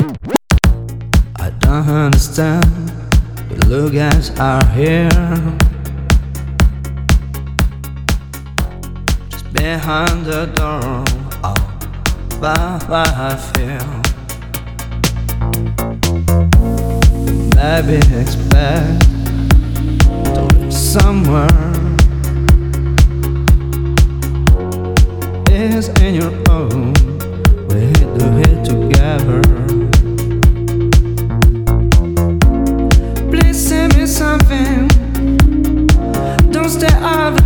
I don't understand. The little guys are here. Just behind the door. Oh, why, why I feel. Maybe expect to live somewhere. is in your own. We hit the head together. something. Don't stay up.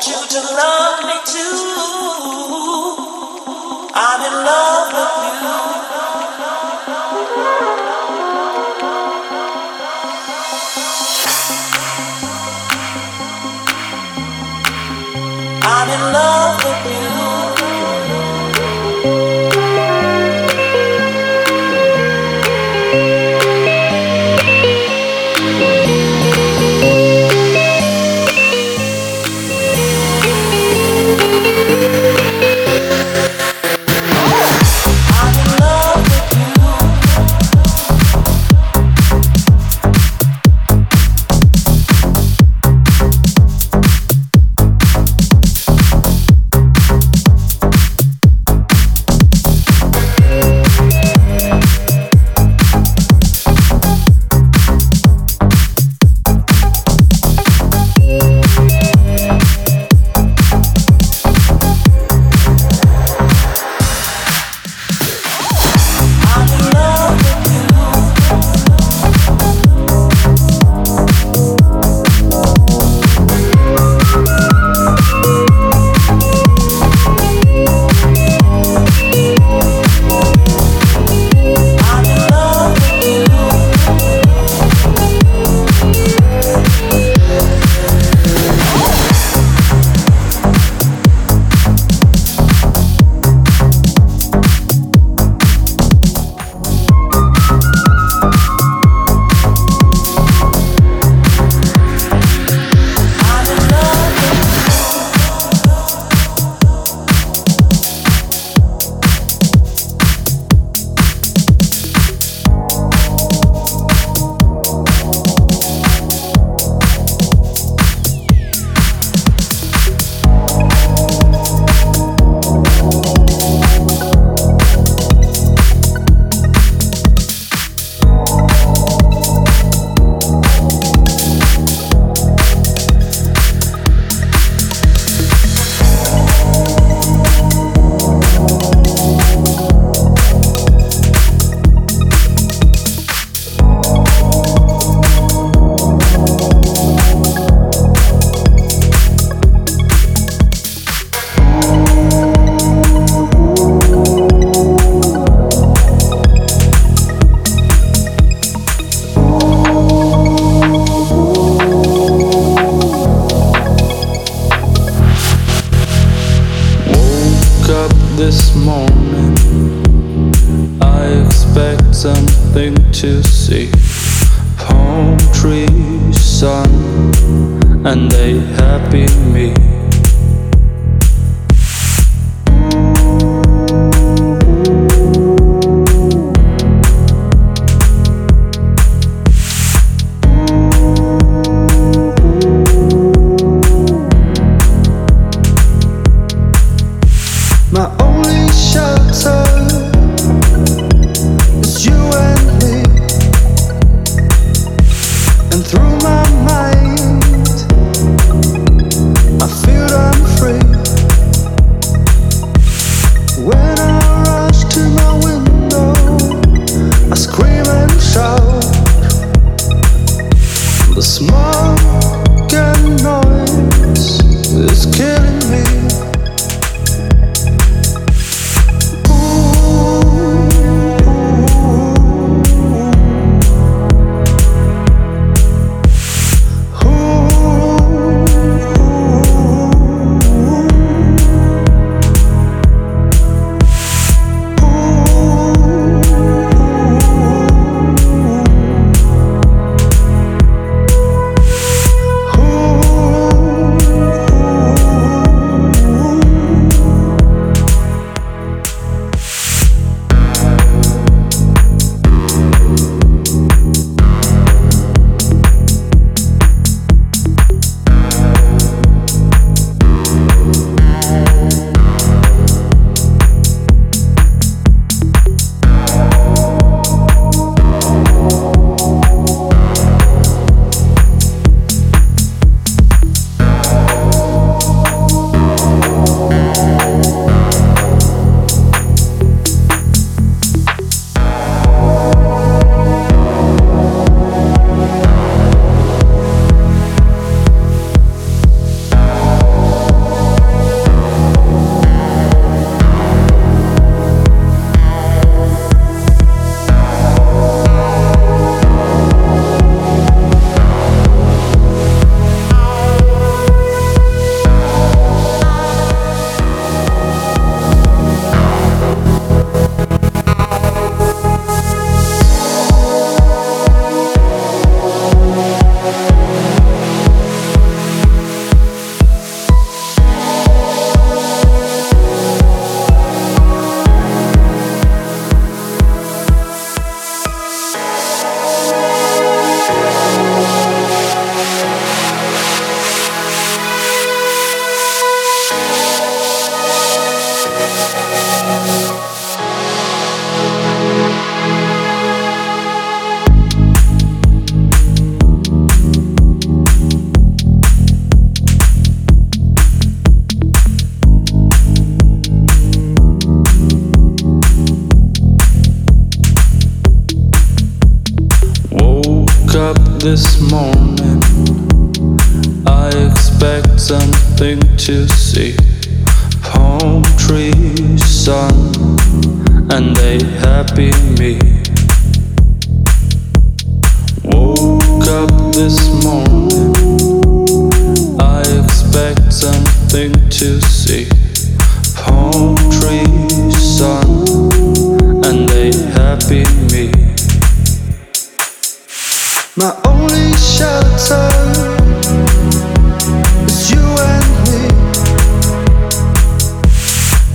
want you to love me too. I'm in love.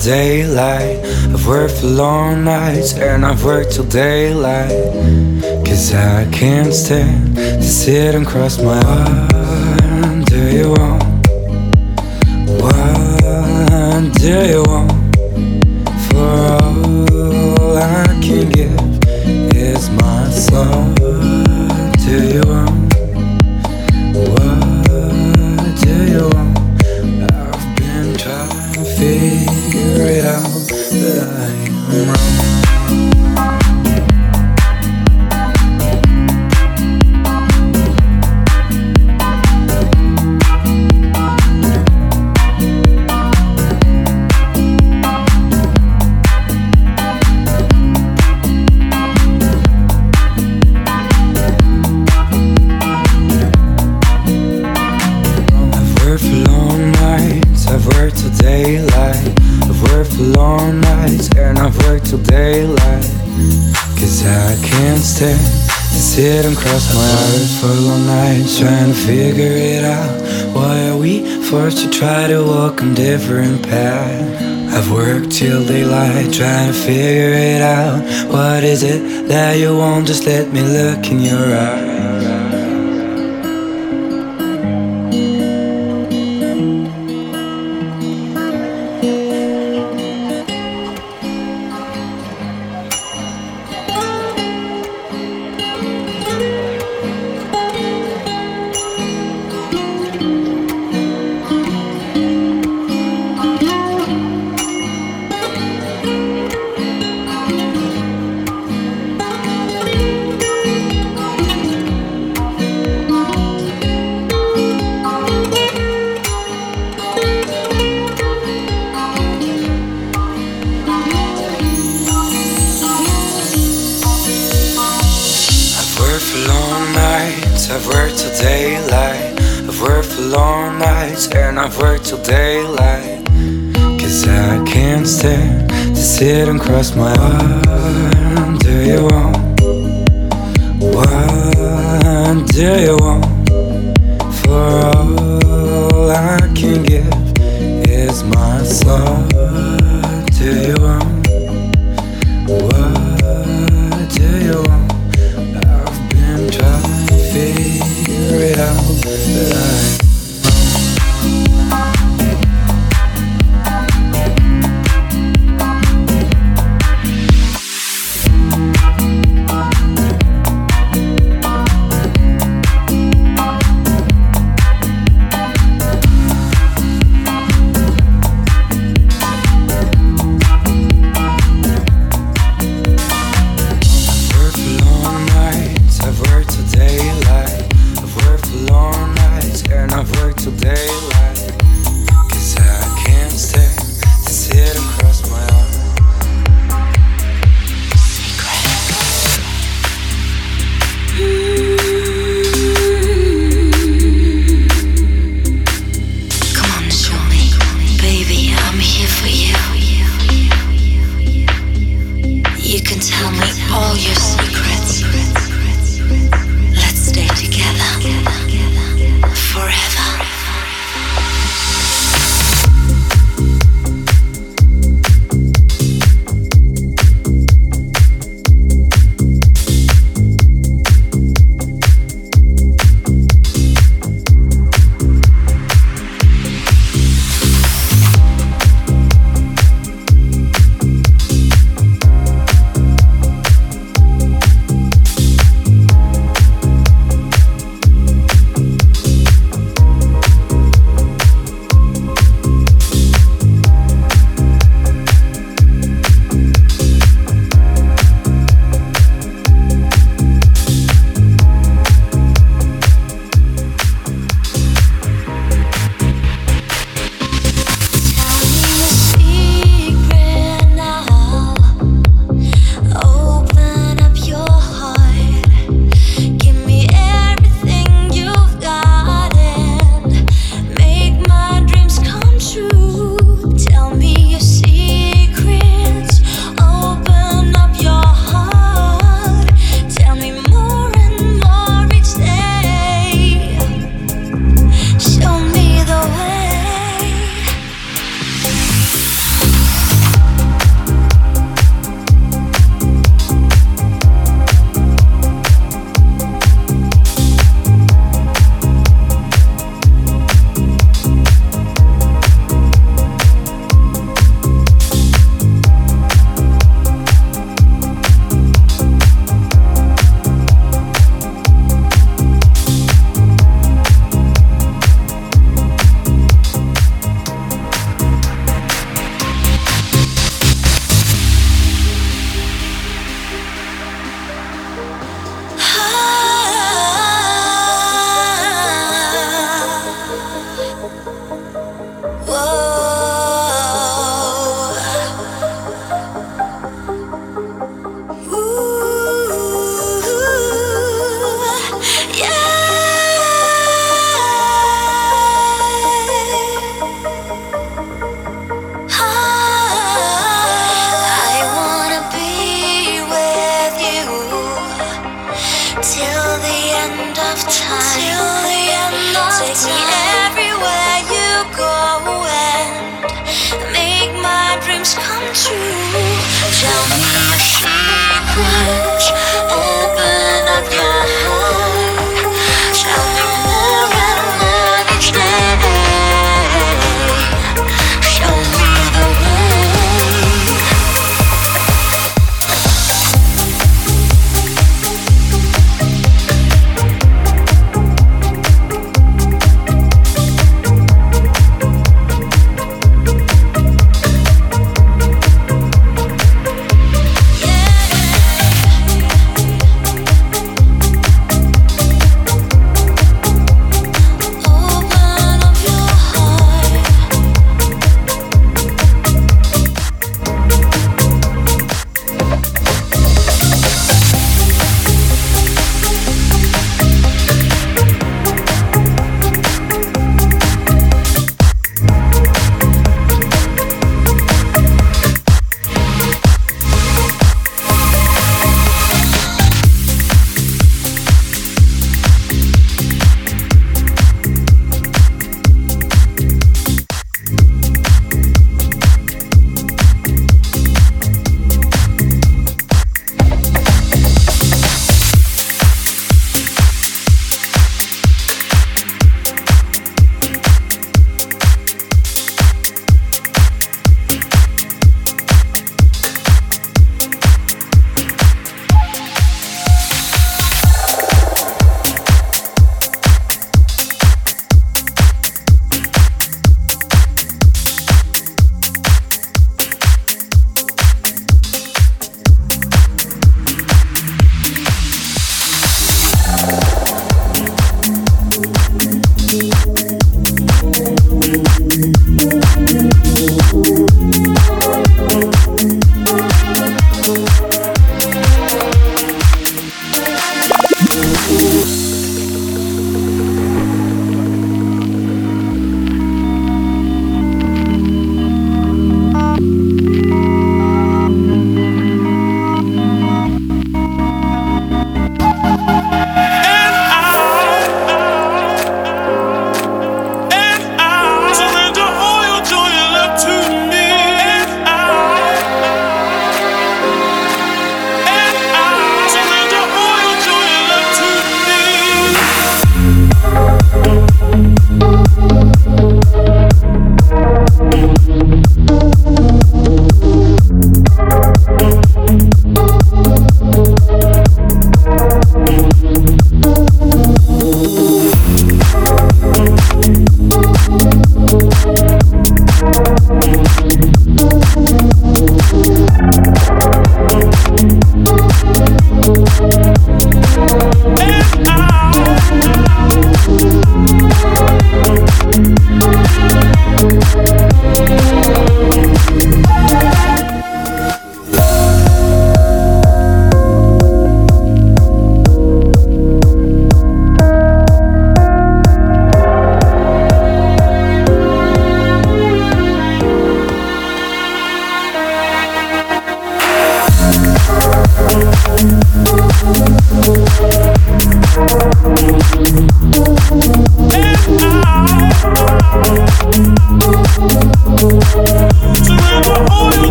daylight. I've worked for long nights, and I've worked till daylight. Cause I can't stand to sit and cross my arms. Do you want? What do you want? I've till daylight. Cause I can't stand to sit and cross my arms for long nights, trying to figure it out. Why are we forced to try to walk on different paths? I've worked till daylight, trying to figure it out. What is it that you want? Just let me look in your eyes.